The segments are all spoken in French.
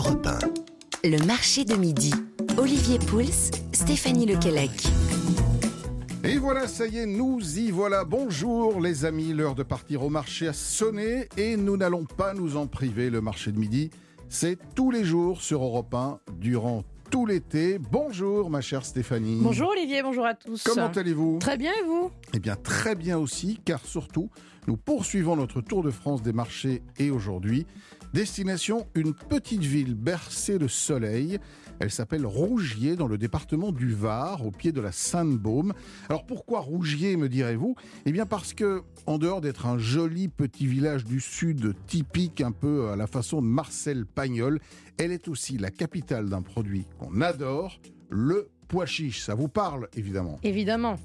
Europe 1. Le marché de midi. Olivier Pouls, Stéphanie Lequelec. Et voilà, ça y est, nous y voilà. Bonjour les amis, l'heure de partir au marché a sonné et nous n'allons pas nous en priver. Le marché de midi, c'est tous les jours sur Europe 1 durant tout l'été. Bonjour ma chère Stéphanie. Bonjour Olivier, bonjour à tous. Comment allez-vous? Très bien et vous? Eh bien très bien aussi, car surtout, nous poursuivons notre tour de France des marchés et aujourd'hui, destination une petite ville bercée de soleil. Elle s'appelle Rougier dans le département du Var, au pied de la Sainte-Baume. Alors pourquoi Rougier, me direz-vous? Eh bien parce que, en dehors d'être un joli petit village du sud typique un peu à la façon de Marcel Pagnol, elle est aussi la capitale d'un produit qu'on adore, le pois chiche. Ça vous parle évidemment? Évidemment.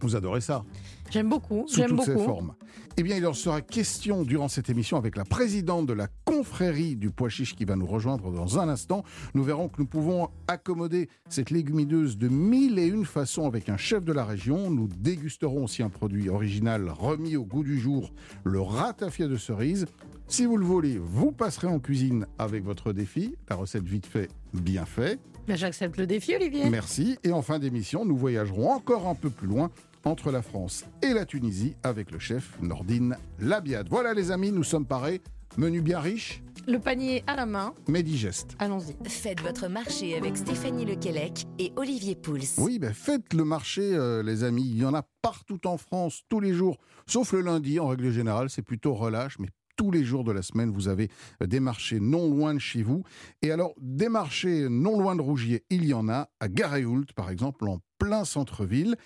Vous adorez ça? J'aime beaucoup. sous J'aime toutes ses beaucoup. formes. Eh bien, il en sera question durant cette émission avec la présidente de la confrérie du pois chiche qui va nous rejoindre dans un instant. Nous verrons que nous pouvons accommoder cette légumineuse de mille et une façons avec un chef de la région. Nous dégusterons aussi un produit original remis au goût du jour, le ratafia de cerise. Si vous le voulez, vous passerez en cuisine avec votre défi. La recette vite fait, bien fait. Ben, J'accepte le défi Olivier. Merci. Et en fin d'émission, nous voyagerons encore un peu plus loin entre la France et la Tunisie avec le chef Nordine Labiade. Voilà les amis, nous sommes parés. Menu bien riche, Le panier à la main. mais digeste. Allons-y. Faites votre marché avec Stéphanie Lequelec et Olivier Pouls. Oui, ben faites le marché, euh, les amis. Il y en a partout en France, tous les jours, sauf le lundi, en règle générale, c'est plutôt relâche, mais tous les jours de la semaine, vous avez euh, des marchés non loin de chez vous. Et alors, des marchés non loin de Rougier, il y en a, à Garéoult, par exemple, en plein centre-ville.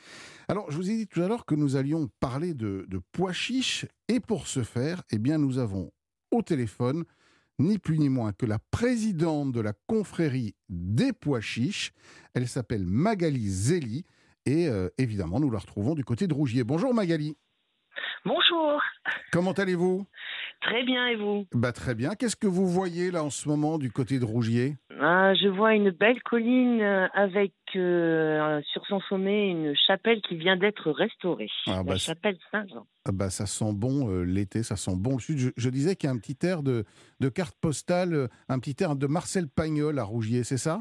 Alors, je vous ai dit tout à l'heure que nous allions parler de, de pois chiches, et pour ce faire, eh bien, nous avons au téléphone ni plus ni moins que la présidente de la confrérie des pois chiches. Elle s'appelle Magali Zeli. Et euh, évidemment, nous la retrouvons du côté de Rougier. Bonjour Magali. Bonjour, Comment allez-vous? Très bien et vous bah, Très bien. Qu'est-ce que vous voyez là en ce moment du côté de Rougier? Ah, Je vois une belle colline euh, avec euh, sur son sommet une chapelle qui vient d'être restaurée. Ah, bah, la chapelle Saint-Jean. Ah bah, Ça sent bon euh, l'été, ça sent bon le sud. Je, je disais qu'il y a un petit air de, de carte postale, un petit air de Marcel Pagnol à Rougier, c'est ça?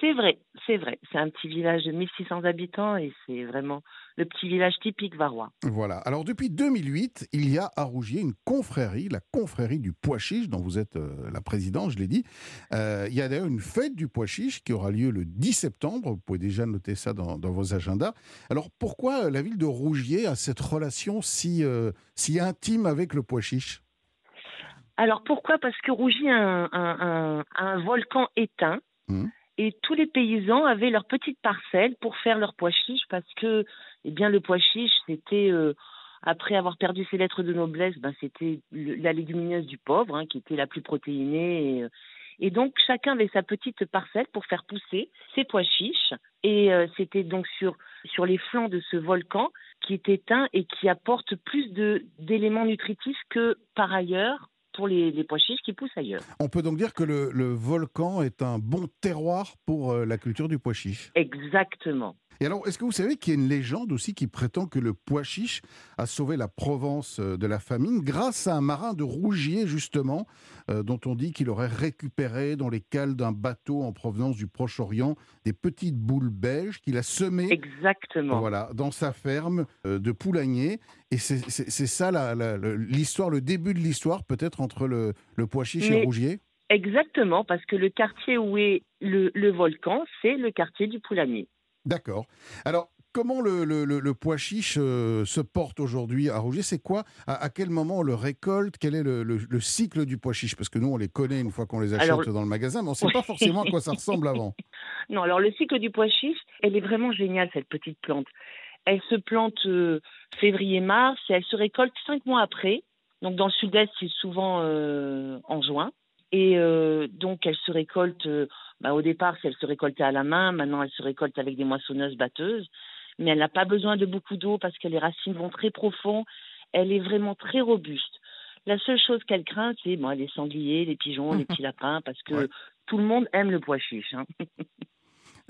C'est vrai, c'est vrai. C'est un petit village de 1600 habitants et c'est vraiment le petit village typique varois. Voilà. Alors depuis 2008, il y a à Rougier une confrérie, la confrérie du pois chiche, dont vous êtes euh, la présidente, je l'ai dit. Euh, il y a d'ailleurs une fête du pois chiche qui aura lieu le 10 septembre. Vous pouvez déjà noter ça dans, dans vos agendas. Alors pourquoi euh, la ville de Rougier a cette relation si, euh, si intime avec le pois chiche? Alors pourquoi? Parce que Rougy a un, un- un- un volcan éteint Mhm. Et tous les paysans avaient leur petite parcelle pour faire leur pois chiche parce que eh bien le pois chiche c'était euh, après avoir perdu ses lettres de noblesse ben c'était la légumineuse du pauvre hein, qui était la plus protéinée. Et, euh, et donc chacun avait sa petite parcelle pour faire pousser ses pois chiches. Et euh, c'était donc sur sur les flancs de ce volcan qui est éteint et qui apporte plus d'éléments nutritifs que par ailleurs pour les, les pois chiches qui poussent ailleurs. On peut donc dire que le, le volcan est un bon terroir pour euh, la culture du pois chiche. Exactement. Et alors, est-ce que vous savez qu'il y a une légende aussi qui prétend que le pois chiche a sauvé la Provence euh, de la famine grâce à un marin de Rougier, justement, euh, dont on dit qu'il aurait récupéré dans les cales d'un bateau en provenance du Proche-Orient des petites boules belges qu'il a semées Exactement. voilà, dans sa ferme euh, de Poulagné. Et c'est ça l'histoire, le début de l'histoire, peut-être, entre le, le pois chiche et Rougier? Exactement, parce que le quartier où est le, le volcan, c'est le quartier du Poulanier. D'accord. Alors, comment le, le- pois chiche euh, se porte aujourd'hui à Rougier C'est quoi? À, à quel moment on le récolte? Quel est le, le- le cycle du pois chiche? Parce que nous, on les connaît une fois qu'on les achète Alors- dans le magasin, mais on ne sait pas forcément à quoi ça ressemble avant. Non, alors le cycle du pois chiche, elle est vraiment géniale, cette petite plante. Elle se plante euh, février-mars et elle se récolte cinq mois après. Donc dans le sud-est, c'est souvent euh, en juin. Et euh, donc elle se récolte, euh, bah, au départ, elle se récoltait à la main, maintenant elle se récolte avec des moissonneuses batteuses. Mais elle n'a pas besoin de beaucoup d'eau parce que les racines vont très profond. Elle est vraiment très robuste. La seule chose qu'elle craint, c'est bon, les sangliers, les pigeons, les petits lapins, parce que Ouais. tout le monde aime le pois chiche. hein.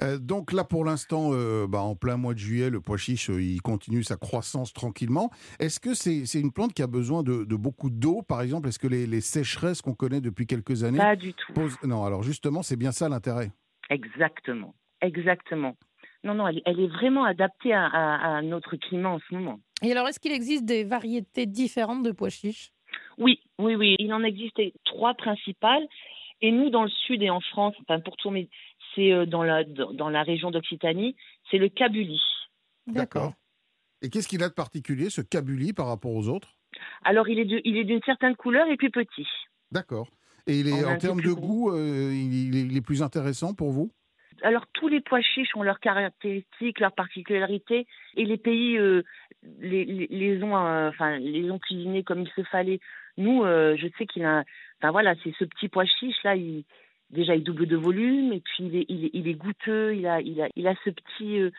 Euh, donc là, pour l'instant, euh, bah, en plein mois de juillet, le pois chiche, euh, il continue sa croissance tranquillement. Est-ce que c'est c'est une plante qui a besoin de, de beaucoup d'eau, par exemple? Est-ce que les, les sécheresses qu'on connaît depuis quelques années Pas du tout. posent... Non, alors justement, c'est bien ça l'intérêt. Exactement. Exactement. Non, non, elle, elle est vraiment adaptée à, à- à notre climat en ce moment. Et alors, est-ce qu'il existe des variétés différentes de pois chiches? Oui, oui, oui. Il en existait trois principales. Et nous, dans le sud et en France, enfin pour tourner, c'est euh, dans la, dans la région d'Occitanie, c'est le cabuli. Et qu'est-ce qu'il a de particulier, ce cabuli, par rapport aux autres? Alors, il est de- il est d'une certaine couleur et plus petit. D'accord. Et il est, en termes de goût, euh, il, il est, il est plus intéressant pour vous? Alors, tous les pois chiches ont leurs caractéristiques, leurs particularités, et les pays euh, les, les, les ont, euh, enfin, les ont cuisinés comme il se fallait. Nous, euh, je sais qu'il a, enfin voilà, c'est ce petit pois chiche là, il, déjà il double de volume, et puis il est, il est, il est goûteux, il a, il a, il a ce petit, euh,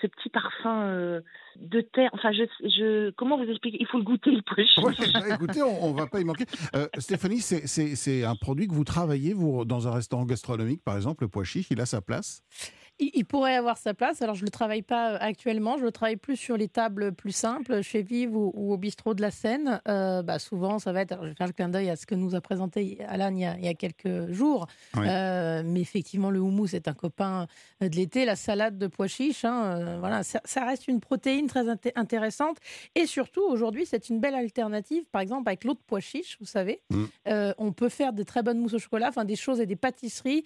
ce petit parfum euh, de terre. Enfin, je, je, comment vous expliquer Il faut le goûter le pois chiche. Écoutez, on, on va pas y manquer. Euh, Stéphanie, c'est un produit que vous travaillez, vous, dans un restaurant gastronomique, par exemple, le pois chiche, il a sa place? Il, il pourrait avoir sa place. Alors, je ne le travaille pas euh, actuellement. Je le travaille plus sur les tables plus simples, chez Vive ou, ou au bistrot de la Seine. Euh, bah, souvent, ça va être. alors, je vais faire le clin d'œil à ce que nous a présenté Alan il y a, il y a quelques jours. Oui. Euh, mais effectivement, le houmous est un copain de l'été. La salade de pois chiches, hein, euh, voilà, ça, ça reste une protéine très inté- intéressante. Et surtout, aujourd'hui, c'est une belle alternative. Par exemple, avec l'eau de pois chiche, vous savez, Mm. on peut faire de très bonnes mousses au chocolat, enfin des choses et des pâtisseries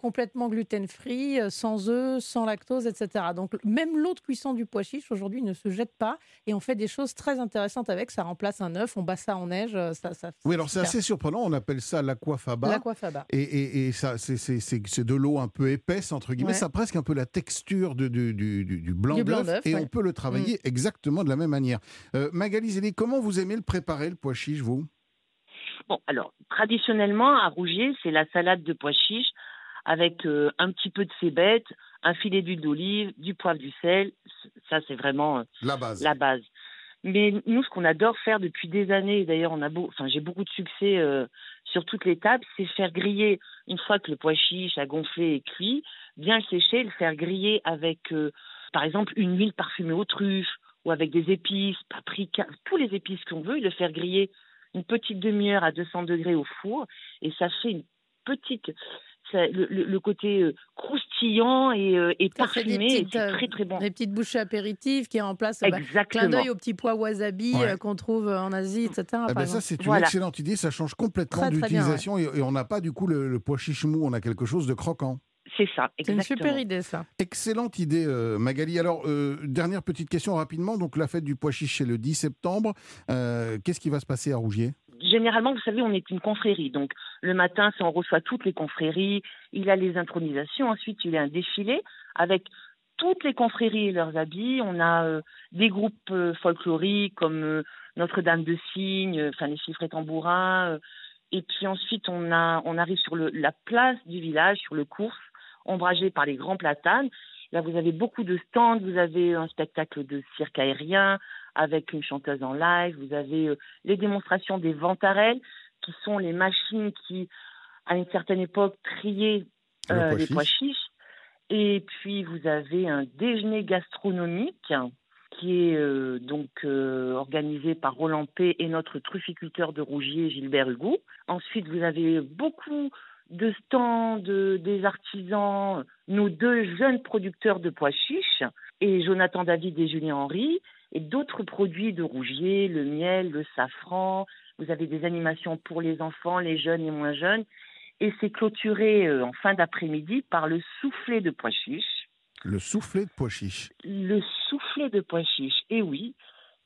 complètement gluten-free, sans œufs, sans lactose, etc. Donc même l'eau de cuisson du pois chiche aujourd'hui ne se jette pas et on fait des choses très intéressantes avec. Ça remplace un œuf, on bat ça en neige. euh, Ça, ça, Oui, alors c'est assez surprenant, on appelle ça l'aquafaba. L'aquafaba. Et, et, et ça, c'est- de l'eau un peu épaisse, entre guillemets. Ouais. Ça a presque un peu la texture de- du, du- du- du blanc Du blanc d'œuf. Et ouais. Mm. on peut le travailler exactement de la même manière. Euh, Magali Zélie, comment vous aimez le préparer, le pois chiche, vous? Bon, alors, traditionnellement, à Rougier, c'est la salade de pois chiches avec euh, un petit peu de cébette, un filet d'huile d'olive, du poivre, du sel. Ça, c'est vraiment euh, La base. la base. Mais nous, ce qu'on adore faire depuis des années, et d'ailleurs, on a beau, enfin, j'ai beaucoup de succès euh, sur toutes les tables, c'est faire griller une fois que le pois chiche a gonflé et cuit, bien le sécher, le faire griller avec, par exemple, une huile parfumée aux truffes ou avec des épices, paprika, tous les épices qu'on veut, et le faire griller une petite demi-heure à 200 degrés au four, et ça fait une petite, ça- le, le- le côté euh, croustillant et, euh, et parfumé, c'est euh, très très bon. Des petites bouchées apéritives qui remplacent. bah, Clin Exactement. d'œil au petit pois wasabi Ouais. euh, qu'on trouve en Asie, etc. Eh ben, ça, c'est une Voilà. excellente idée. Ça change complètement Très, très bien, d'utilisation et, et on n'a pas du coup le, le pois chiche mou, on a quelque chose de croquant. C'est ça, c'est une exactement. super idée, ça. Excellente idée, euh, Magali. Alors, euh, dernière petite question rapidement. Donc, la fête du pois chiche, c'est le 10 septembre. Euh, Qu'est-ce qui va se passer à Rougier? Généralement, vous savez, on est une confrérie. Donc, le matin, on reçoit toutes les confréries. Il y a les intronisations. Ensuite, il y a un défilé avec toutes les confréries et leurs habits. On a euh, des groupes euh, folkloriques comme euh, Notre-Dame de Cygne, enfin les chiffres et tambourins. et puis ensuite, on, arrive sur la place du village, sur le cours, ombragé par les grands platanes. Là, vous avez beaucoup de stands. Vous avez un spectacle de cirque aérien avec une chanteuse en live. Vous avez euh, les démonstrations des ventarelles, qui sont les machines qui, à une certaine époque, triaient Le euh, pois les pois chiches. Et puis, vous avez un déjeuner gastronomique qui est euh, donc euh, organisé par Roland P. et notre trufficulteur de Rougier, Gilbert Hugo. Ensuite, vous avez beaucoup de stands, de- des artisans, nos deux jeunes producteurs de pois chiches, et Jonathan David et Julien Henry, et d'autres produits de Rougier, le miel, le safran. Vous avez des animations pour les enfants, les jeunes et moins jeunes. Et c'est clôturé euh, en fin d'après-midi par le soufflé de pois chiche. Le soufflé de pois chiche. Le soufflé de pois chiche, et oui.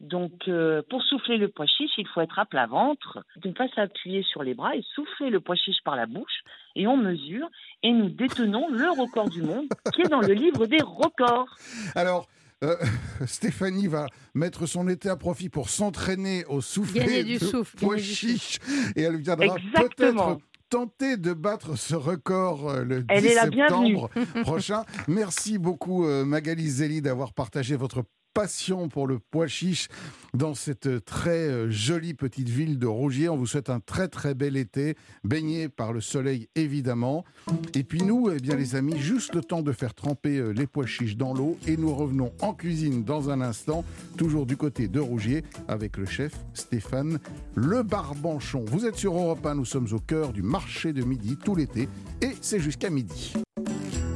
Donc, euh, pour souffler le pois chiche, il faut être à plat ventre, ne pas s'appuyer sur les bras et souffler le pois chiche par la bouche. Et on mesure et nous détenons le record du monde qui est dans le livre des records. Alors, euh, Stéphanie va mettre son été à profit pour s'entraîner au soufflé Gagner du de souffle, pois chiche. Et elle viendra peut-être tenter de battre ce record euh, le 10 Elle est la bienvenue. septembre prochain. Merci beaucoup, euh, Magali Zélie, d'avoir partagé votre passion pour le pois chiche dans cette très euh, jolie petite ville de Rougier. On vous souhaite un très très bel été, baigné par le soleil évidemment. Et puis nous, eh bien les amis, juste le temps de faire tremper euh, les pois chiches dans l'eau et nous revenons en cuisine dans un instant, toujours du côté de Rougier avec le chef Stéphane Le Barbanchon. Vous êtes sur Europe 1, nous sommes au cœur du marché de midi tout l'été et c'est jusqu'à midi.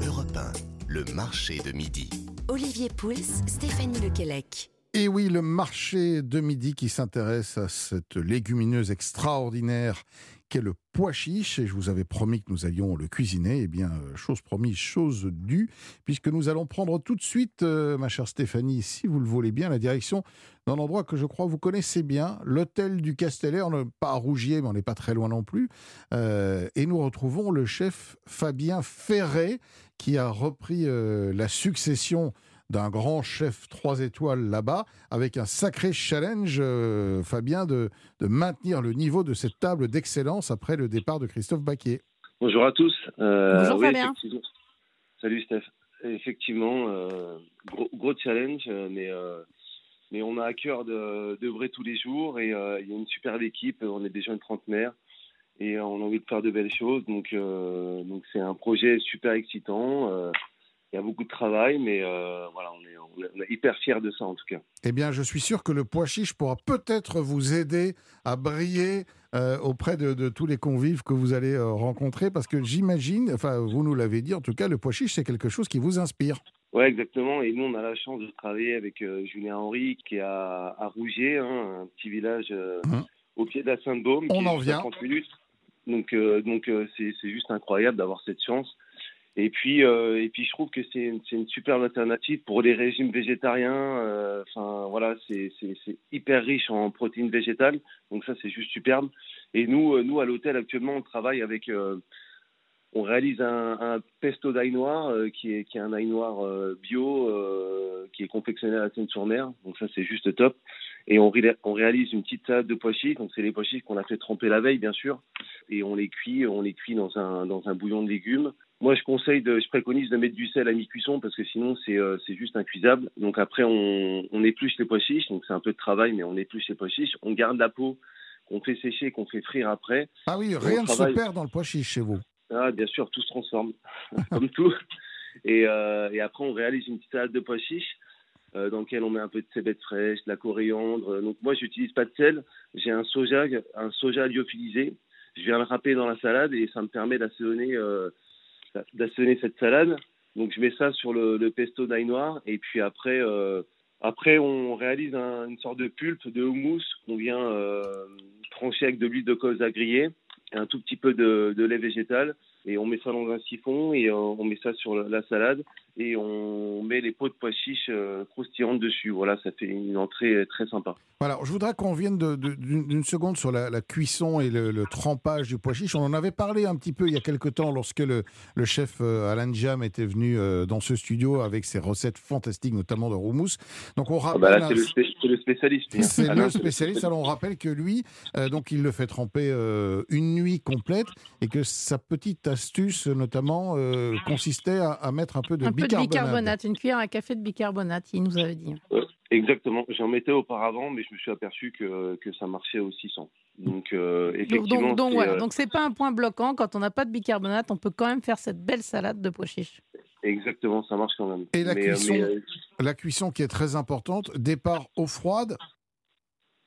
Europe 1, le marché de midi. Olivier Pouls, Stéphanie Lequelec. Et oui, le marché de midi qui s'intéresse à cette légumineuse extraordinaire qu'est le pois chiche. Et je vous avais promis que nous allions le cuisiner. Eh bien, euh, chose promise, chose due, puisque nous allons prendre tout de suite, euh, ma chère Stéphanie, si vous le voulez bien, la direction d'un endroit que je crois vous connaissez bien, l'hôtel du Casteller. On n'est pas à Rougier, mais on n'est pas très loin non plus. Euh, et nous retrouvons le chef Fabien Ferré, qui a repris la succession d'un grand chef trois étoiles là-bas, avec un sacré challenge, euh, Fabien, de, de, maintenir le niveau de cette table d'excellence après le départ de Christophe Baquier. Bonjour à tous. Euh, Bonjour Fabien. Salut Steph. Effectivement, euh, gros, gros, challenge, mais, mais on a à cœur de, de tous les jours et il y a une superbe équipe, on est des jeunes trentenaires et on a envie de faire de belles choses. Donc, donc c'est un projet super excitant il y a beaucoup de travail, mais euh, voilà, on est, on est, hyper fiers de ça en tout cas. Eh bien, je suis sûr que le pois chiche pourra peut-être vous aider à briller euh, auprès de, tous les convives que vous allez euh, rencontrer, parce que j'imagine, enfin, vous nous l'avez dit, en tout cas, le pois chiche, c'est quelque chose qui vous inspire. Oui, exactement. Et nous, on a la chance de travailler avec Julien Henry, qui est à, à Rougier, hein, un petit village hum. au pied de la Sainte-Baume. On en vient. minutes. Donc, donc c'est juste incroyable d'avoir cette chance. Et puis, euh, et puis, je trouve que c'est une, superbe alternative pour les régimes végétariens. Euh, enfin, voilà, c'est hyper riche en protéines végétales, donc ça, c'est juste superbe. Et nous, euh, nous à l'hôtel actuellement, on travaille avec, on réalise un, pesto d'ail noir qui est un ail noir bio qui est confectionné à la Seine-sur-Mer. Donc ça, c'est juste top. Et on, réalise une petite salade de pois chiches. Donc c'est les pois chiches qu'on a fait tremper la veille, bien sûr, et on les cuit, on les cuit dans un bouillon de légumes. Moi, je conseille, de, je préconise de mettre du sel à mi-cuisson parce que sinon, c'est euh, juste incuisable. Donc après, on, on épluche les pois chiches. Donc c'est un peu de travail, mais on épluche les pois chiches. On garde la peau qu'on fait sécher, qu'on fait frire après. Ah oui, rien ne se perd dans le pois chiche chez vous. Ah, bien sûr, tout se transforme, comme tout. Et, euh, et, après, on réalise une petite salade de pois chiches euh, dans laquelle on met un peu de cébette fraîche, de la coriandre. Donc moi, j'utilise pas de sel. J'ai un soja, un soja lyophilisé. Je viens le râper dans la salade et ça me permet d'assaisonner euh, d'assaisonner cette salade. Donc je mets ça sur le, pesto d'ail noir et puis après, euh, après on réalise une sorte de pulpe de houmous qu'on vient euh, trancher avec de l'huile de colza grillée et un tout petit peu de, de lait végétal et on met ça dans un siphon et euh, on met ça sur la salade et on met les pots de pois chiches euh, croustillantes dessus. Voilà, ça fait une entrée très sympa. Voilà, je voudrais qu'on vienne d'une seconde sur la, cuisson et le, trempage du pois chiche. On en avait parlé un petit peu il y a quelque temps lorsque le, le chef euh, Alain Jam était venu dans ce studio avec ses recettes fantastiques, notamment de roumous. Donc on ah bah rappelle. c'est le, spécialiste. C'est le spécialiste. Alors on rappelle que lui, donc il le fait tremper une nuit complète et que sa petite astuce, notamment, euh, consistait à, mettre un peu de bicarbonate. de bicarbonate, une cuillère à café de bicarbonate, il nous avait dit. Euh, exactement, j'en mettais auparavant, mais je me suis aperçu que, que ça marchait aussi sans. Donc, euh, effectivement. Donc, donc voilà, donc c'est pas un point bloquant. Quand on n'a pas de bicarbonate, on peut quand même faire cette belle salade de pois chiches. Exactement, ça marche quand même. Et la, cuisson, la cuisson qui est très importante, départ eau froide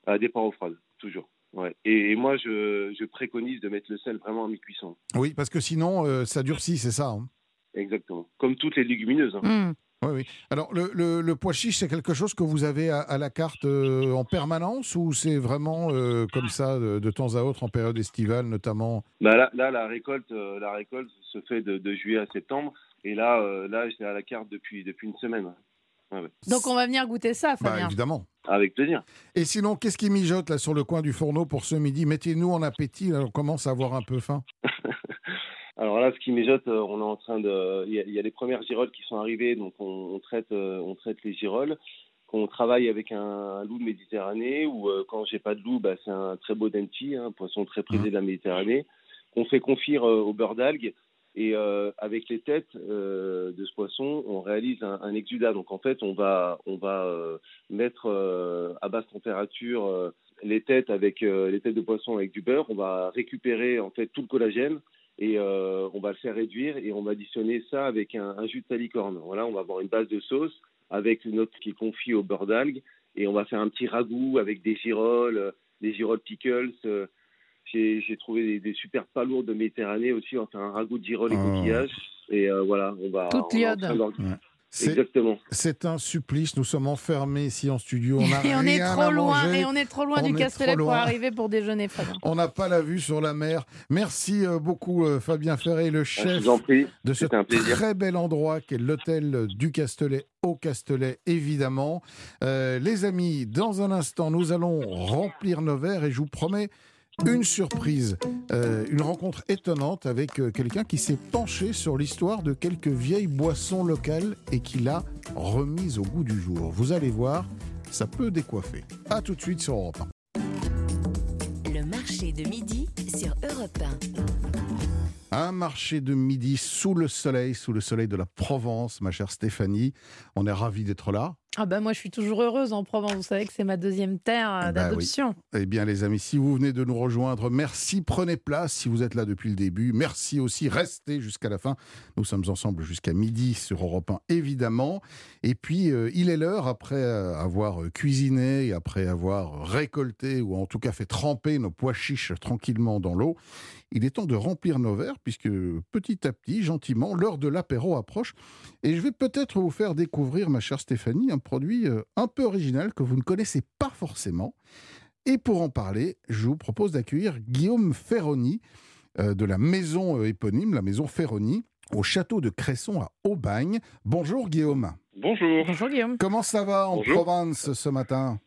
à Départ eau froide, toujours. Ouais. Et, moi, je, je, préconise de mettre le sel vraiment à mi-cuisson. Oui, parce que sinon, euh, ça durcit, c'est ça hein Exactement. Comme toutes les légumineuses. Hein. Mmh. Oui, oui. Alors, le, le, pois chiche, c'est quelque chose que vous avez à, la carte euh, en permanence ou c'est vraiment euh, comme ça, de, temps à autre, en période estivale notamment? Bah là, là, la, récolte, la récolte se fait de, de juillet à septembre. Et là, là c'est à la carte depuis, depuis une semaine. Donc on va venir goûter ça, bah, Fabien. évidemment. Avec plaisir. Et sinon, qu'est-ce qui mijote là sur le coin du fourneau pour ce midi? Mettez-nous en appétit, on commence à avoir un peu faim. Alors là, ce qui mijote, euh, on est en train de. Il y, a, les premières girolles qui sont arrivées, donc on, traite, euh, on traite les girolles. On travaille avec un, loup de Méditerranée, ou euh, quand j'ai pas de loup, bah, c'est un très beau denti, un poisson très prisé mmh. de la Méditerranée, qu'on fait confire au beurre d'algues Et euh, avec les têtes euh, de ce poisson, on réalise un, un, exudat. Donc en fait, on va, on va euh, mettre à basse température les têtes avec les têtes de poisson avec du beurre. On va récupérer en fait tout le collagène et on va le faire réduire et on va additionner ça avec un, jus de salicorne. Voilà, on va avoir une base de sauce avec notre qui est confit au beurre d'algue et on va faire un petit ragoût avec des girolles, des girolles pickles j'ai trouvé des, des, super palourdes de Méditerranée aussi. On va faire un ragoût de girolles et oh. coquillages. Et euh, voilà, on va. Toute l'iode. Exactement. C'est un supplice. Nous sommes enfermés ici en studio. On a et on est trop loin. Et on est trop loin du Castellet pour arriver pour déjeuner, Fabien. On n'a pas la vue sur la mer. Merci euh, beaucoup, euh, Fabien Ferré, le ah, chef de ce très bel endroit qu'est l'hôtel du Castellet au Castellet, évidemment. les amis, dans un instant, nous allons remplir nos verres et je vous promets une surprise, euh, une rencontre étonnante avec euh, quelqu'un qui s'est penché sur l'histoire de quelques vieilles boissons locales et qui l'a remise au goût du jour. Vous allez voir, ça peut décoiffer. A tout de suite sur Europe 1. Le marché de midi sur Europe 1. Un marché de midi sous le soleil, sous le soleil de la Provence, ma chère Stéphanie. On est ravis d'être là. Ah ben moi je suis toujours heureuse en Provence, vous savez que c'est ma deuxième terre euh, bah d'adoption. Eh bien les amis, si vous venez de nous rejoindre, merci, prenez place si vous êtes là depuis le début. Merci aussi, restez jusqu'à la fin. Nous sommes ensemble jusqu'à midi sur Europe 1 évidemment. Et puis euh, il est l'heure, après avoir cuisiné et après avoir récolté ou en tout cas fait tremper nos pois chiches tranquillement dans l'eau, il est temps de remplir nos verres puisque petit à petit, gentiment, l'heure de l'apéro approche. Et je vais peut-être vous faire découvrir, ma chère Stéphanie, un produit euh, un peu original que vous ne connaissez pas forcément. Et pour en parler, je vous propose d'accueillir Guillaume Ferroni euh, de la maison euh, éponyme, la maison Ferroni, au château de Cresson à Aubagne. Bonjour Guillaume. Bonjour. Bonjour Guillaume. Comment ça va en Provence ce matin?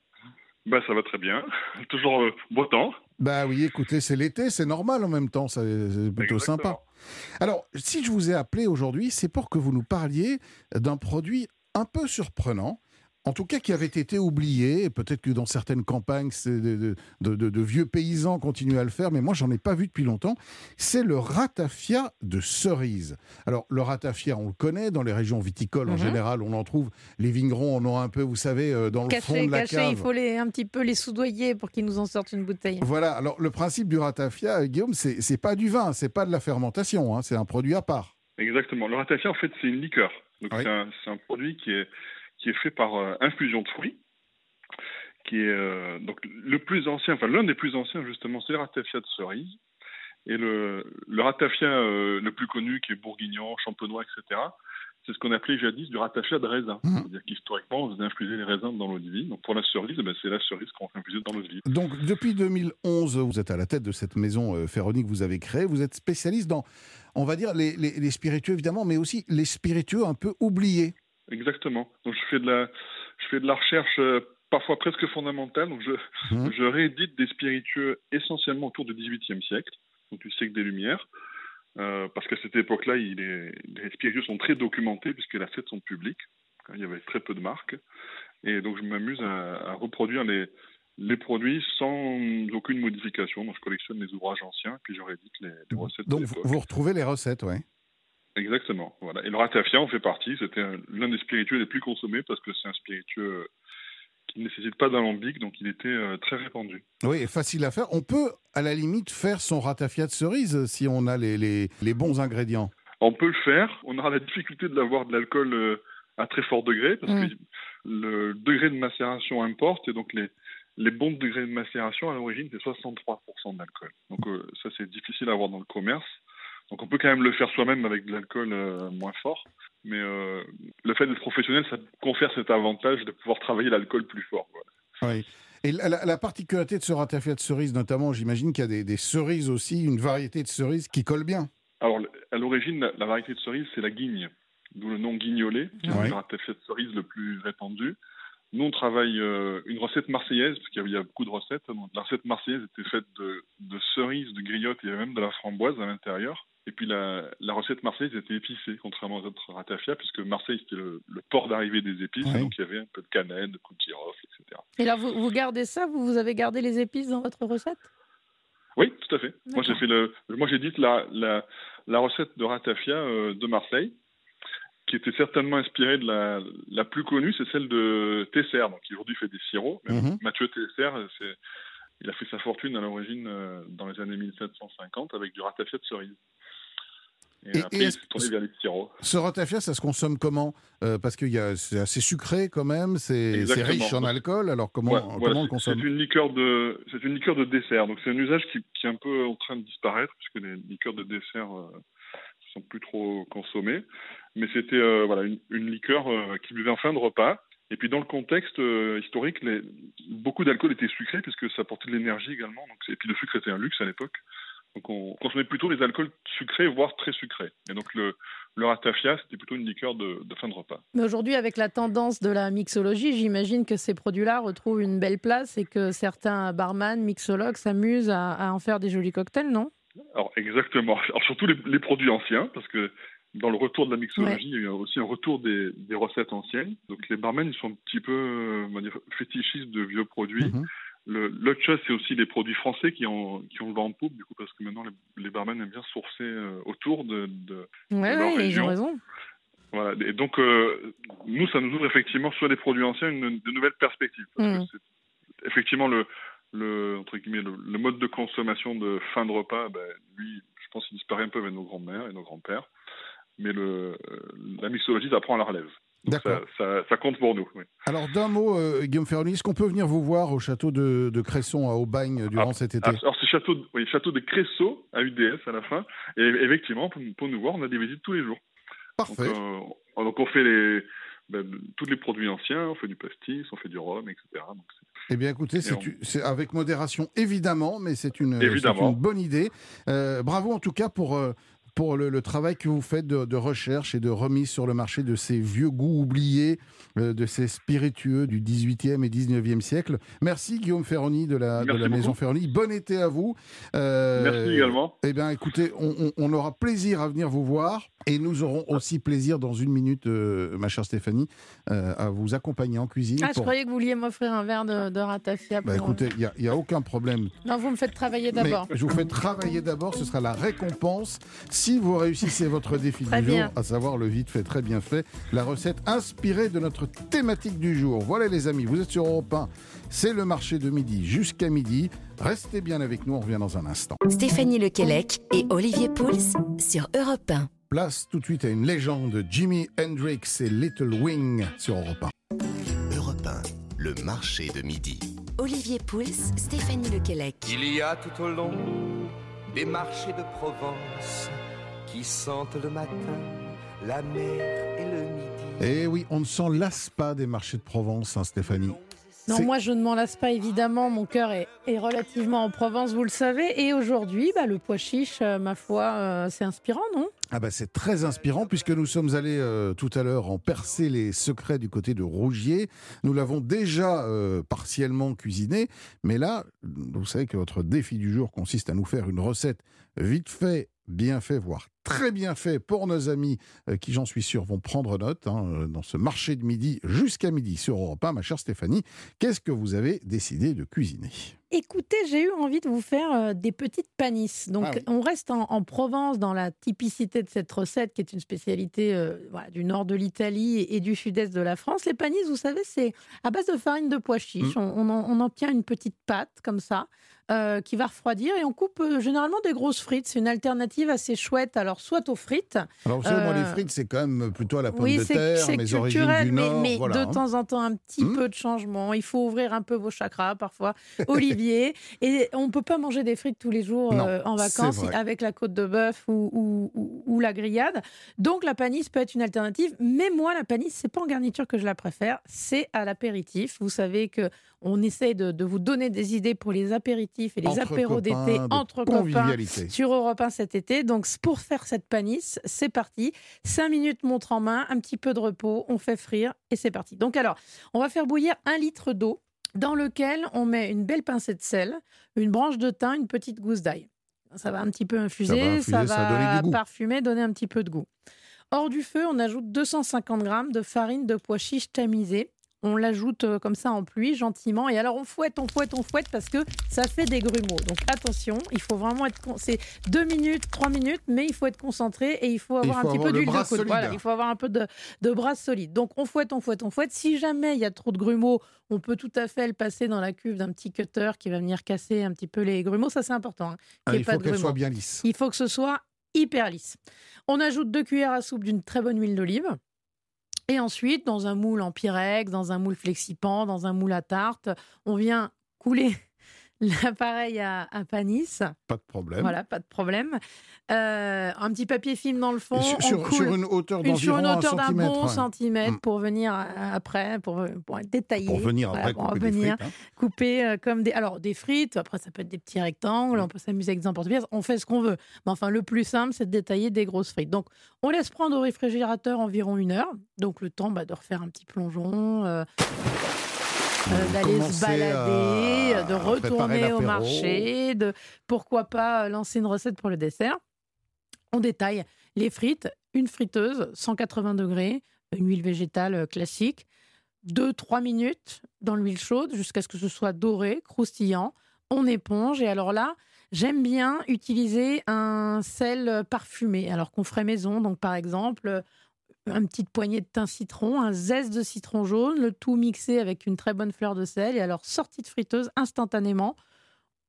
Bah, ça va très bien. Toujours beau temps. Bah oui, écoutez, c'est l'été, c'est normal en même temps, c'est plutôt sympa. Alors, si je vous ai appelé aujourd'hui, c'est pour que vous nous parliez d'un produit un peu surprenant en tout cas qui avait été oublié. Peut-être que dans certaines campagnes, de, de, vieux paysans continuent à le faire, mais moi, j'en ai pas vu depuis longtemps. C'est le ratafia de cerise. Alors, le ratafia, on le connaît dans les régions viticoles en mhm. général, on en trouve. Les vignerons en ont un peu, vous savez, euh, dans le fond de la caché, Il faut les, un petit peu les soudoyer pour qu'ils nous en sortent une bouteille. Voilà. Alors, le principe du ratafia, Guillaume, c'est pas du vin, c'est pas de la fermentation, hein, c'est un produit à part. Exactement. Le ratafia, en fait, c'est une liqueur. Donc, c'est un, un produit qui est qui est fait par euh, infusion de fruits, qui est euh, donc le plus ancien, enfin l'un des plus anciens justement, c'est le ratafia de cerise. Et le, le ratafia euh, le plus connu, qui est bourguignon, champenois, etc., c'est ce qu'on appelait jadis du ratafia de raisin. Mmh. C'est-à-dire qu'historiquement, on faisait infuser les raisins dans l'eau de vie. Donc pour la cerise, ben, c'est la cerise qu'on fait infuser dans l'eau de vie. Donc depuis 2011, vous êtes à la tête de cette maison euh, que vous avez créée. Vous êtes spécialiste dans, on va dire, les, les, les spiritueux évidemment, mais aussi les spiritueux un peu oubliés. Exactement. Donc je fais de la, je fais de la recherche euh, parfois presque fondamentale. Donc je, mmh. je réédite des spiritueux essentiellement autour du XVIIIe siècle, donc du siècle des Lumières, euh, parce qu'à cette époque-là, les spiritueux sont très documentés puisque la fête sont publiques. Il y avait très peu de marques, et donc je m'amuse à, reproduire les, les produits sans aucune modification. Donc je collectionne les ouvrages anciens, puis je réédite les, les recettes. Donc vous retrouvez les recettes, oui. Exactement. Voilà. Et le ratafia en fait partie. C'était l'un des spiritueux les plus consommés parce que c'est un spiritueux euh, qui ne nécessite pas d'alambic, donc il était euh, très répandu. Oui, et facile à faire. On peut, à la limite, faire son ratafia de cerise euh, si on a les, les, les, bons ingrédients. On peut le faire. On aura la difficulté de l'avoir de l'alcool à très fort degré parce mm. que le degré de macération importe et donc les, les bons degrés de macération à l'origine c'est 63% d'alcool. Donc ça c'est difficile à avoir dans le commerce. Donc on peut quand même le faire soi-même avec de l'alcool euh, moins fort. Mais euh, le fait d'être professionnel, ça confère cet avantage de pouvoir travailler l'alcool plus fort. Oui. Et la, particularité de ce ratafia de cerise, notamment, j'imagine qu'il y a des, cerises aussi, une variété de cerises qui colle bien. Alors, à l'origine, la, variété de cerise, c'est la guigne, d'où le nom guignolé, qui est le ratafia de cerise le plus répandu. Nous, on travaille euh, une recette marseillaise, parce qu'il y, a beaucoup de recettes. la recette marseillaise était faite de, de cerises, de griottes et même de la framboise à l'intérieur. Et puis la, recette marseillaise était épicée, contrairement aux autres ratafia, puisque Marseille c'était le, port d'arrivée des épices, donc il y avait un peu de cannelle, de coups de girofle, etc. Et là, vous, vous gardez ça vous, vous avez gardé les épices dans votre recette? Oui, tout à fait. Moi j'ai fait le, moi j'ai dit la, la, la recette de ratafia de Marseille, qui était certainement inspirée de la, la plus connue, c'est celle de Tesser, donc qui aujourd'hui fait des sirops. Mhm. Mathieu Tesser, il a fait sa fortune à l'origine dans les années 1750 avec du ratafia de cerise. Et, après, tourné vers les sirops. Ce ratafia, ça se consomme comment? Euh, Parce que c'est assez sucré quand même, c'est riche en alcool. Alors comment, comment on le consomme? C'est une liqueur de une liqueur de dessert. Donc c'est un usage qui, qui, est un peu en train de disparaître puisque les liqueurs de dessert ne euh, sont plus trop consommées. Mais c'était euh, voilà une, une liqueur qui buvait en fin de repas. Et puis dans le contexte historique, les, beaucoup d'alcool était sucré puisque ça apportait de l'énergie également. Donc, et puis le sucre était un luxe à l'époque. Donc on consommait plutôt les alcools sucrés, voire très sucrés. Et donc le, le ratafia, c'était plutôt une liqueur de, fin de repas. Mais aujourd'hui, avec la tendance de la mixologie, j'imagine que ces produits-là retrouvent une belle place et que certains barman, mixologues s'amusent à, en faire des jolis cocktails, non? Alors exactement. Alors surtout les, produits anciens, parce que dans le retour de la mixologie, il y a aussi un retour des, recettes anciennes. Donc les barman, ils sont un petit peu fétichistes de vieux produits. Mhm. L'autre chose, c'est aussi les produits français qui ont, qui ont le vent en poupe, du coup, parce que maintenant, les, barman aiment bien sourcer euh, autour de, de, ouais, leur région. Ils ont raison. Voilà. Et donc, euh, nous, ça nous ouvre effectivement sur des produits anciens une, de nouvelles perspectives. Parce que mm. effectivement, le, le, entre guillemets, le, mode de consommation de fin de repas, ben, lui, je pense qu'il disparaît un peu avec nos grands-mères et nos grands-pères. Mais le, euh, la mixologie, ça prend à la relève. D'accord. Ça, compte pour nous. Alors, d'un mot, euh, Guillaume Ferroni, est-ce qu'on peut venir vous voir au château de, Cresson à Aubagne durant ah, cet été? Alors, c'est château, oui, château de Cressot à UDS à la fin. Et effectivement, pour, nous voir, on a des visites tous les jours. Parfait. Donc, euh, on fait les, ben, tous les produits anciens, on fait du pastis, on fait du rhum, etc. eh bien, écoutez, c'est avec modération, évidemment, mais c'est une, une, bonne idée. Euh, bravo en tout cas pour, pour le, travail que vous faites de, recherche et de remise sur le marché de ces vieux goûts oubliés, euh, de ces spiritueux du 18e et 19e siècle. Merci Guillaume Ferroni de la, de la Maison Ferroni. Bon été à vous. Euh, Merci également. Eh bien, écoutez, on, aura plaisir à venir vous voir et nous aurons aussi plaisir dans une minute, euh, ma chère Stéphanie, à vous accompagner en cuisine. Ah, je croyais que vous vouliez m'offrir un verre de, de ratafia. Bah, écoutez, il n'y a, aucun problème. Non, vous me faites travailler d'abord. Je vous fais travailler d'abord, ce sera la récompense si vous réussissez votre défi du jour, à savoir le vite fait très bien fait, la recette inspirée de notre thématique du jour. Voilà les amis, vous êtes sur Europe 1, c'est le marché de midi jusqu'à midi. Restez bien avec nous, on revient dans un instant. Stéphanie Lequelec et Olivier Pouls sur Europe 1. Place tout de suite à une légende, Jimi Hendrix et Little Wing sur Europe 1. Europe 1, le marché de midi. Olivier Pouls, Stéphanie Lequelec. Il y a tout au long des marchés de Provence qui sentent le matin la mer et le midi. Eh oui, on ne s'en lasse pas des marchés de Provence, hein, Stéphanie. Non, moi je ne m'en lasse pas évidemment. Mon cœur est, relativement en Provence, vous le savez. Et aujourd'hui, bah, le pois chiche, euh, ma foi, euh, c'est inspirant, non? Ah bah c'est très inspirant puisque nous sommes allés euh, tout à l'heure en percer les secrets du côté de Rougier. Nous l'avons déjà partiellement cuisiné, mais là, vous savez que votre défi du jour consiste à nous faire une recette vite fait bien fait, voire très bien fait pour nos amis euh, qui, j'en suis sûr, vont prendre note hein, euh, dans ce marché de midi jusqu'à midi sur Europe 1. Ma chère Stéphanie, qu'est-ce que vous avez décidé de cuisiner? Écoutez, j'ai eu envie de vous faire euh, des petites panisses. Donc, ah on reste en, Provence dans la typicité de cette recette qui est une spécialité du nord de l'Italie et, du sud-est de la France. Les panisses, vous savez, c'est à base de farine de pois chiche. Mmh. On, on, obtient une petite pâte comme ça. qui va refroidir et on coupe généralement des grosses frites. C'est une alternative assez chouette. Alors soit aux frites. Alors, vous moi, les euh, frites, c'est quand même plutôt à la pomme de terre, mes origines du Nord. Mais, de hein. temps en temps, un petit hmm peu de changement. Il faut ouvrir un peu vos chakras, parfois. Olivier. et on ne peut pas manger des frites tous les jours euh, en vacances avec la côte de bœuf ou, ou, la grillade. Donc, la panisse peut être une alternative. Mais moi, la panisse, c'est pas en garniture que je la préfère. C'est à l'apéritif. Vous savez que on essaie de, vous donner des idées pour les apéritifs et les apéros d'été entre copains sur Europe 1 cet été. Donc, pour faire cette panisse, c'est parti. Cinq minutes montre en main, un petit peu de repos, on fait frire et c'est parti. Donc, alors, on va faire bouillir un litre d'eau dans lequel on met une belle pincée de sel, une branche de thym, une petite gousse d'ail. Ça va un petit peu infuser, ça va, parfumer, donner un petit peu de goût. Hors du feu, on ajoute 250 g de farine de pois chiche tamisée on l'ajoute euh, comme ça en pluie gentiment. Et alors on fouette, on fouette, on fouette parce que ça fait des grumeaux. Donc attention, il faut vraiment être. C'est deux minutes, trois minutes, mais il faut être concentré et il faut avoir un petit peu d'huile de coude. Voilà, il faut avoir un peu de, de bras solide. Donc on fouette, on fouette, on fouette. Si jamais il y a trop de grumeaux, on peut tout à fait le passer dans la cuve d'un petit cutter qui va venir casser un petit peu les grumeaux. Ça c'est important. Hein, ah, il faut qu'elle soit bien lisse. Il faut que ce soit hyper lisse. On ajoute deux cuillères à soupe d'une très bonne huile d'olive. Et ensuite, dans un moule en pyrex, dans un moule flexipant, dans un moule à tarte, on vient couler l'appareil à, à, panis. Pas de problème. Voilà, pas de problème. Euh, un petit papier film dans le fond. Sur, sur, une hauteur d'environ hauteur d'un bon centimètre mm. pour venir euh, après, pour, pour détailler. Pour venir après couper venir frites, hein. couper euh, comme des... Alors, des frites, après ça peut être des petits rectangles, on peut s'amuser avec des emporte-pièces, on fait ce qu'on veut. Mais enfin, le plus simple, c'est de détailler des grosses frites. Donc, on laisse prendre au réfrigérateur environ une heure. Donc, le temps bah, de refaire un petit plongeon. Euh, d'aller se balader, de retourner au marché, de pourquoi pas lancer une recette pour le dessert. On détaille les frites, une friteuse, 180 degrés, une huile végétale euh, classique, 2-3 minutes dans l'huile chaude jusqu'à ce que ce soit doré, croustillant. On éponge et alors là, j'aime bien utiliser un sel parfumé, alors qu'on ferait maison. Donc par exemple, une petite poignée de thym citron, un zeste de citron jaune, le tout mixé avec une très bonne fleur de sel et alors sortie de friteuse instantanément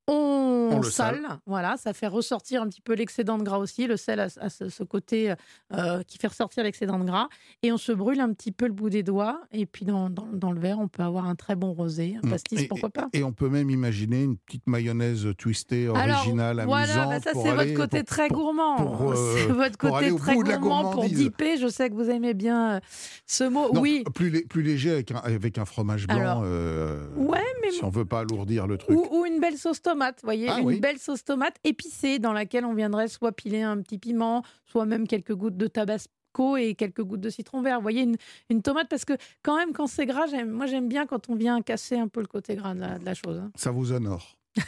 on, le sale, voilà, ça fait ressortir un petit peu l'excédent de gras aussi. Le sel a, ce, côté euh, qui fait ressortir l'excédent de gras. Et on se brûle un petit peu le bout des doigts. Et puis dans, dans, le verre, on peut avoir un très bon rosé, un mmh. pastis, pourquoi pas. Et on peut même imaginer une petite mayonnaise twistée, originale, Alors, Voilà, bah ça c'est votre côté très gourmand. c'est votre côté très gourmand pour dipper. Je sais que vous aimez bien euh, ce mot. oui. Plus, plus léger avec un, avec un fromage blanc. Euh, ouais, mais si on veut pas alourdir le truc. Ou, une belle sauce tomate tomate, voyez, ah une belle sauce tomate épicée dans laquelle on viendrait soit piler un petit piment, soit même quelques gouttes de tabasco et quelques gouttes de citron vert. Vous voyez, une, une tomate, parce que quand même, quand c'est gras, moi j'aime bien quand on vient casser un peu le côté gras de la, chose. Hein. Ça vous honore.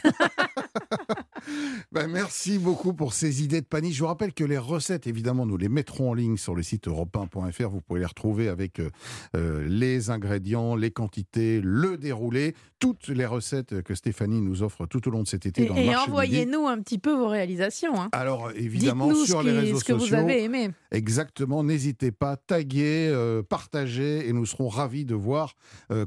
ben, merci beaucoup pour ces idées de panique. Je vous rappelle que les recettes, évidemment, nous les mettrons en ligne sur le site europe Vous pouvez les retrouver avec euh, euh, les ingrédients, les quantités, le déroulé, toutes les recettes que Stéphanie nous offre tout au long de cet été. Et, et envoyez-nous un petit peu vos réalisations. Hein. Alors, évidemment, sur les réseaux ce que sociaux. Vous avez aimé. Exactement. N'hésitez pas, taguer, euh, partager, et nous serons ravis de voir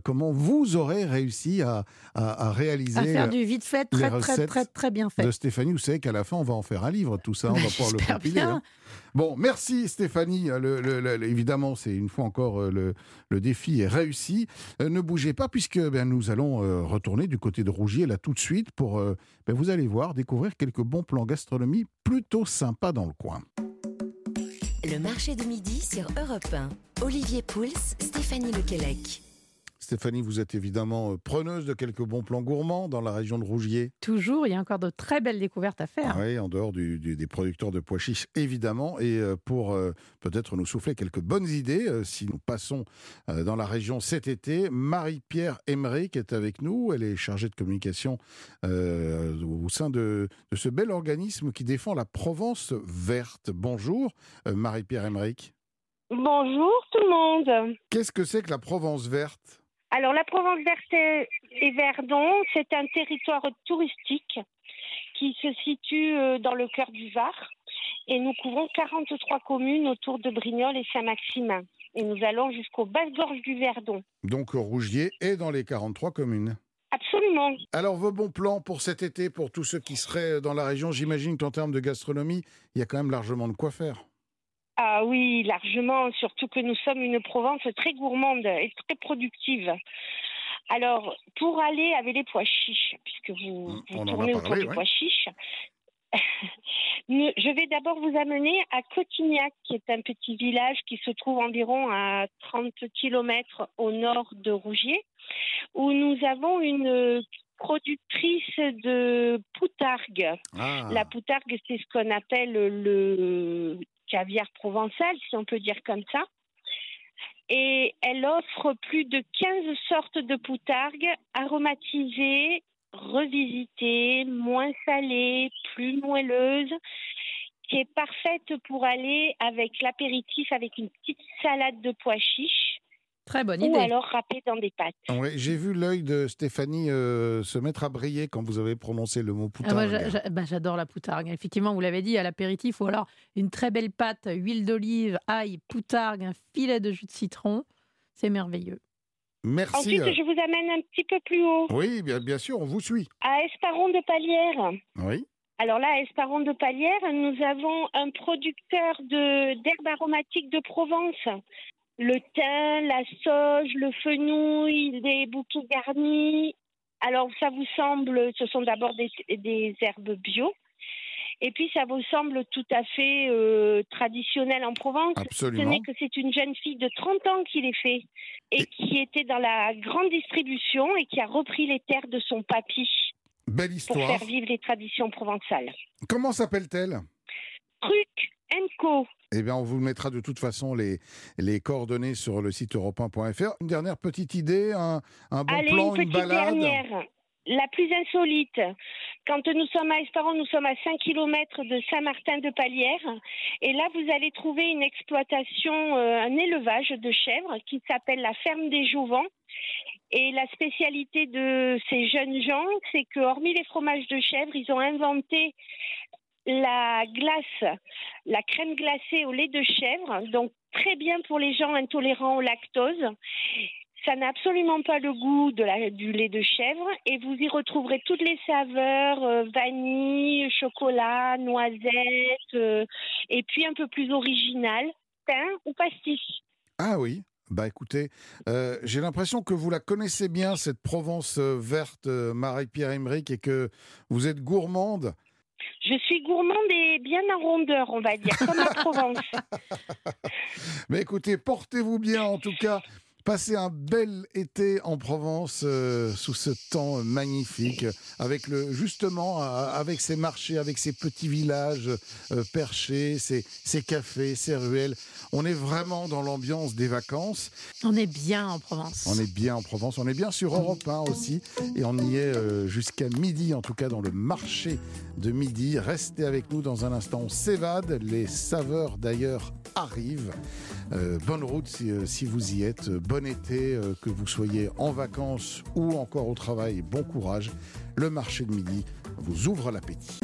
comment vous aurez réussi à, à, réaliser. À faire du vite fait, très, très, très, très bien fait. De Stéphanie, vous savez qu'à la fin, on va en faire un livre, tout ça, on va pouvoir le compiler. Hein. Bon, merci Stéphanie. Le, évidemment, c'est une fois encore euh, le, défi est réussi. Euh, ne bougez pas puisque ben, nous allons euh, retourner du côté de Rougier là tout de suite pour, ben, vous allez voir, découvrir quelques bons plans gastronomie plutôt sympas dans le coin. Le marché de midi sur Europe 1. Olivier Pouls, Stéphanie Lequelec. Stéphanie, vous êtes évidemment euh, preneuse de quelques bons plans gourmands dans la région de Rougier. Toujours, il y a encore de très belles découvertes à faire. oui, en dehors des producteurs de pois chiches, évidemment. Et euh, pour euh, peut-être nous souffler quelques bonnes idées, si nous passons dans la région cet été, Marie-Pierre Emmerich est avec nous. Elle est chargée de communication au sein de, de, ce bel organisme qui défend la Provence verte. Bonjour, Marie-Pierre Emmerich. Bonjour tout le monde. Qu'est-ce que c'est que la Provence verte? Alors, la Provence verte et Verdon, c'est un territoire touristique qui se situe euh, dans le cœur du Var. Et nous couvrons 43 communes autour de Brignoles et Saint-Maximin. Et nous allons jusqu'aux basses gorges du Verdon. Donc Rougier est dans les 43 communes Absolument. Alors, vos bons plans pour cet été, pour tous ceux qui seraient dans la région, j'imagine qu'en termes de gastronomie, il y a quand même largement de quoi faire. Ah oui, largement, surtout que nous sommes une Provence très gourmande et très productive. Alors, pour aller avec les pois chiches, puisque vous, mmh, tournez autour des pois chiches, je vais d'abord vous amener à Cotignac, qui est un petit village qui se trouve environ à 30 km au nord de Rougier, où nous avons une productrice de poutargue. Ah. La poutargue, c'est ce qu'on appelle le caviar provençal, si on peut dire comme ça. Et elle offre plus de 15 sortes de poutargues aromatisées, revisitées, moins salées, plus moelleuses, qui est parfaite pour aller avec l'apéritif, avec une petite salade de pois chiches Très bonne ou idée. alors râpé dans des pâtes. Ouais, J'ai vu l'œil de Stéphanie euh, se mettre à briller quand vous avez prononcé le mot Ah, poutargue. bah, J'adore la poutargue. Effectivement, vous l'avez dit, à l'apéritif, ou alors une très belle pâte, huile d'olive, ail, poutargue, un filet de jus de citron. C'est merveilleux. Merci. Ensuite, euh, je vous amène un petit peu plus haut, Oui, bien, bien sûr, on vous suit. à Esparon de Palière. Oui. Alors là, à Esparon de Palière, nous avons un producteur d'herbes aromatiques de Provence. Le thym, la sauge, le fenouil, des bouquets garnis. Alors ça vous semble, ce sont d'abord des, des herbes bio. Et puis ça vous semble tout à fait euh, traditionnel en Provence. Ce Absolument. n'est que c'est une jeune fille de 30 ans qui les fait et qui était dans la grande distribution et qui a repris les terres de son papy Belle pour histoire. faire vivre les traditions provençales. Comment s'appelle-t-elle? Truc Co. Eh bien, on vous mettra de toute façon les, les coordonnées sur le site europe Une dernière petite idée, un, un bon Allez, plan, une une, petite balade dernière. La plus insolite. Quand nous sommes à Esparon, nous sommes à 5 km de Saint-Martin-de-Palière. Et là, vous allez trouver une exploitation, euh, un élevage de chèvres qui s'appelle la ferme des Jouvents. Et la spécialité de ces jeunes gens, c'est que, hormis les fromages de chèvre, ils ont inventé la glace, la crème glacée au lait de chèvre, donc très bien pour les gens intolérants au lactose. Ça n'a absolument pas le goût de la, du lait de chèvre et vous y retrouverez toutes les saveurs, euh, vanille, chocolat, noisette, euh, et puis un peu plus original, pain ou pastis. Ah oui bah écoutez, euh, j'ai l'impression que vous la connaissez bien, cette Provence verte, Marie-Pierre Emmerich, et que vous êtes gourmande. Je suis gourmande et bien en rondeur, on va dire, comme en Provence. Mais écoutez, portez-vous bien en tout cas. Passez un bel été en Provence euh, sous ce temps magnifique, avec le justement euh, avec ces marchés, avec ces petits villages euh, perchés, ces, ces cafés, ces ruelles. On est vraiment dans l'ambiance des vacances. On est bien en Provence. On est bien en Provence, on est bien sur Europe 1 aussi, et on y est jusqu'à midi, en tout cas dans le marché de midi. Restez avec nous dans un instant, on s'évade, les saveurs d'ailleurs arrivent. Bonne route si, si vous y êtes, bon été, euh, que vous soyez en vacances ou encore au travail, bon courage. Le marché de midi vous ouvre l'appétit.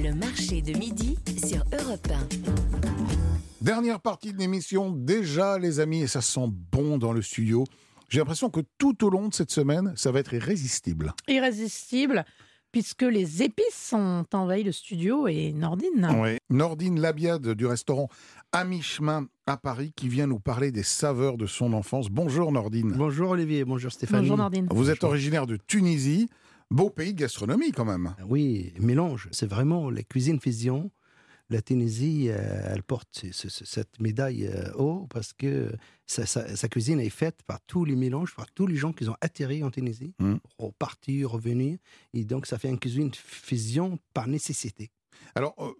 Le marché de midi sur Europe 1. Dernière partie de l'émission, déjà les amis, et ça sent bon dans le studio. J'ai l'impression que tout au long de cette semaine, ça va être irrésistible. Irrésistible, puisque les épices ont envahi le studio et Nordine. Oui. Nordine Labiade du restaurant à mi-chemin à Paris qui vient nous parler des saveurs de son enfance. Bonjour Nordine. Bonjour Olivier, bonjour Stéphanie. Bonjour Nordine. Vous êtes originaire de Tunisie, beau pays de gastronomie quand même. Oui, mélange. C'est vraiment la cuisine fusion. La Tunisie, euh, elle porte ce- ce- ce- cette médaille euh, haut parce que sa, sa- sa cuisine est faite par tous les mélanges, par tous les gens qui ont atterri en Tunisie, Mm. repartis, revenus. Et donc, ça fait une cuisine fusion par nécessité. Alors, euh,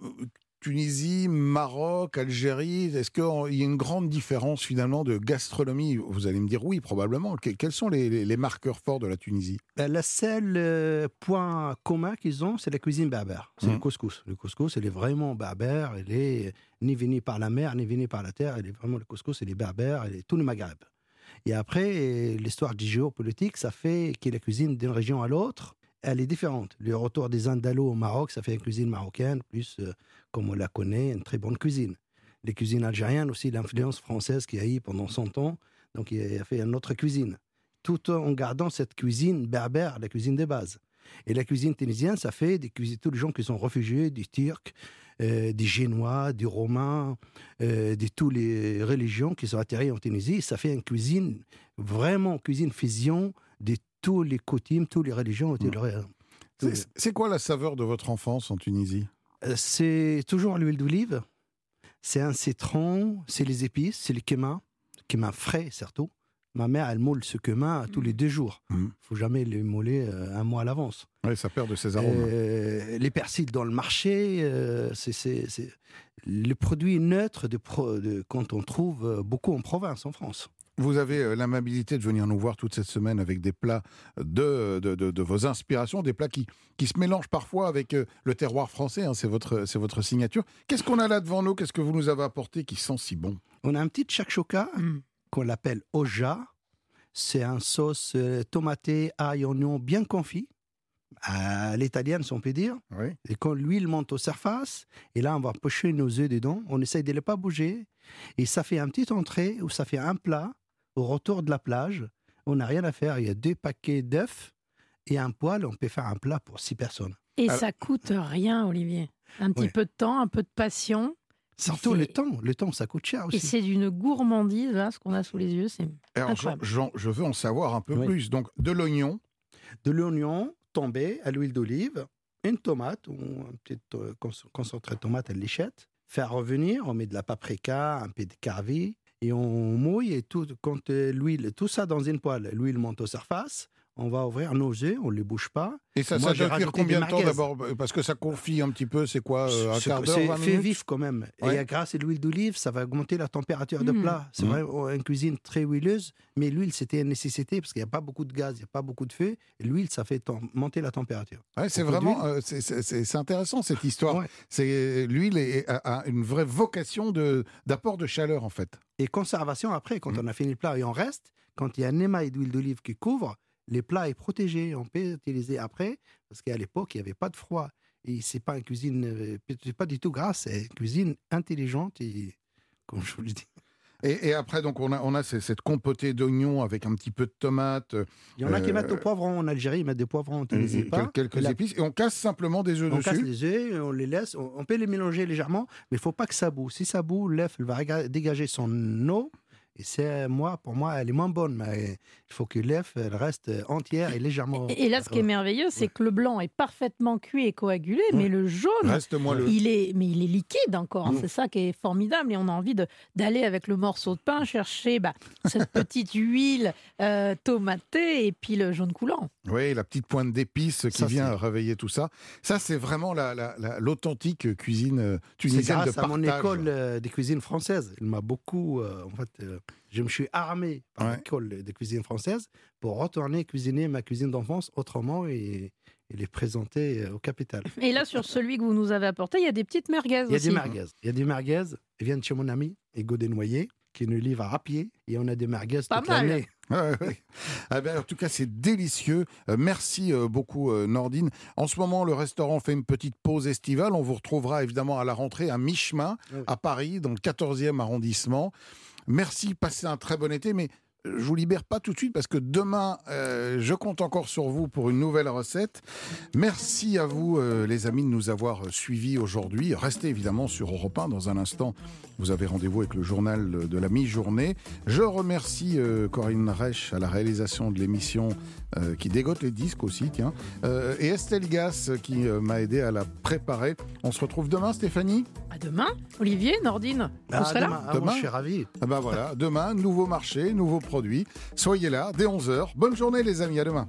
Tunisie, Maroc, Algérie, est-ce qu'il y a une grande différence finalement de gastronomie? Vous allez me dire oui, probablement. Que- quels sont les, les- les marqueurs forts de la Tunisie? Le seul euh, point commun qu'ils ont, c'est la cuisine berbère. C'est le couscous. Le couscous, il est vraiment berbère. Il est ni venu par la mer, ni venu par la terre. Il est vraiment le couscous, il est berbère, il est tout le Maghreb. Et après, l'histoire du géopolitique, ça fait que la cuisine d'une région à l'autre, elle est différente. Le retour des Andalous au Maroc, ça fait une cuisine marocaine, plus euh, comme on la connaît, une très bonne cuisine. Les cuisines algériennes aussi, l'influence française qu'il y a eu pendant 100 ans, donc il a fait une autre cuisine tout en gardant cette cuisine berbère, la cuisine de base. Et la cuisine tunisienne, ça fait des cuisines, tous les gens qui sont réfugiés, des Turcs, euh, des Génois, des Romains, euh, de toutes les religions qui sont atterries en Tunisie. Ça fait une cuisine, vraiment cuisine fusion de tous les coutumes, toutes les religions. les- tous les- C'est quoi la saveur de votre enfance en Tunisie? Euh, C'est toujours l'huile d'olive, c'est un citron, c'est les épices, c'est le cumin, cumin frais surtout. Ma mère, elle moule ce cumin tous les deux jours. Il Mhm. faut jamais le mouler euh, un mois à l'avance. Oui, ça perd de ses arômes. Euh, les persils dans le marché, euh, c'est- le produit neutre de, pro- de- quand on trouve beaucoup en province, en France. Vous avez euh, l'amabilité de venir nous voir toute cette semaine avec des plats de, de, de- de vos inspirations, des plats qui, qui se mélangent parfois avec euh, le terroir français, hein, c'est votre, c'est votre signature. Qu'est-ce qu'on a là devant nous? Qu'est-ce que vous nous avez apporté qui sent si bon? On a un petit shakshuka, Mm. qu'on appelle oja. C'est un sauce euh, tomatée, ail, oignon bien confit à l'italienne, si on peut dire. Et quand l'huile monte aux surfaces, et là, on va pocher nos œufs dedans, on essaye de ne pas bouger, et ça fait un petit entrée ou ça fait un plat au retour de la plage. On n'a rien à faire. Il y a deux paquets d'œufs et un poêle. On peut faire un plat pour six personnes. Et ça coûte rien, Olivier. Un petit peu de temps, un peu de passion. Surtout le temps. Le temps, ça coûte cher aussi. Et c'est d'une gourmandise, là, ce qu'on a sous les yeux. C'est incroyable. Jean, je veux en savoir un peu plus. Donc, de l'oignon. De l'oignon tombé à l'huile d'olive, une tomate, ou un petit euh, concentré de tomate à l'échette, faire revenir, on met de la paprika, un peu de carvi, et on mouille et tout, quand euh, l'huile, tout ça dans une poêle, l'huile monte aux surfaces, on va ouvrir nos œufs, on ne les bouge pas. Et ça, ça doit cuire combien de temps d'abord? Parce que ça confie un petit peu, c'est quoi euh, Un quart d'heure, C'est fait vif quand même. Et grâce à l'huile d'olive, ça va augmenter la température de mmh. plat. C'est mmh. vrai, une cuisine très huileuse, mais l'huile, c'était une nécessité parce qu'il n'y a pas beaucoup de gaz, il n'y a pas beaucoup de feu. Et l'huile, ça fait monter la température. Ouais, c'est vraiment euh, c'est intéressant cette histoire. C'est L'huile a, une vraie vocation d'apport de, chaleur en fait. Et conservation après, quand mmh. on a fini le plat et on reste, quand il y a un émail d'huile d'olive qui couvre, les plats est protégé. On peut utiliser après, parce qu'à l'époque, il n'y avait pas de froid. Et c'est pas une cuisine, euh, pas du tout grasse, c'est une cuisine intelligente et, comme je vous le dis. Et, après, donc, on a, on a cette compotée d'oignons avec un petit peu de tomates. Il y en a qui mettent au euh, poivron en Algérie, ils mettent des poivrons, on ne pas. Quelques épices, et on casse simplement des œufs dessus. On casse les œufs, on les laisse, on, peut les mélanger légèrement, mais il faut pas que ça boue. Si ça boue, l'œuf va dégager son eau, et c'est moi, pour moi, elle est moins bonne, mais il faut que l'œuf reste entière et légèrement. Et là, ce qui est merveilleux, c'est que le blanc est parfaitement cuit et coagulé, mais le jaune, reste il est, mais il est liquide encore. C'est ça qui est formidable, et on a envie d'aller avec le morceau de pain chercher bah, cette petite huile euh, tomatée et puis le jaune coulant. Oui, la petite pointe d'épices qui vient réveiller tout ça. Ça, c'est vraiment l'authentique la, cuisine euh, tunisienne de partage. à mon école euh, des cuisines françaises. Il m'a beaucoup, en fait je me suis armé par l'école de cuisine française pour retourner cuisiner ma cuisine d'enfance autrement et, les présenter euh, au capital. Et là, sur celui que vous nous avez apporté, il y a des petites merguez Il y a des merguez. Il y a des merguez. Ils viennent chez mon ami, Ego Desnoyers, qui nous livre à pied. Et on a des merguez Pas toute l'année. Ah ben, en tout cas, c'est délicieux. Euh, merci euh, beaucoup, Nordine. En ce moment, le restaurant fait une petite pause estivale. On vous retrouvera évidemment à la rentrée à mi-chemin, à Paris, dans le 14e arrondissement. Merci, passez un très bon été, mais je vous libère pas tout de suite parce que demain, euh, je compte encore sur vous pour une nouvelle recette. Merci à vous, euh, les amis, de nous avoir suivis aujourd'hui. Restez évidemment sur Europe 1. Dans un instant, vous avez rendez-vous avec le journal de la mi-journée. Je remercie euh, Corinne Reich à la réalisation de l'émission qui dégote les disques aussi, tiens. et Estelle Gass qui m'a aidé à la préparer. On se retrouve demain, Stéphanie? À demain. Olivier, Nordine, vous ah, serez là? demain, je suis ravi. Ah ben voilà, demain, nouveau marché, nouveau produit. Soyez là dès 11h. Bonne journée les amis, à demain.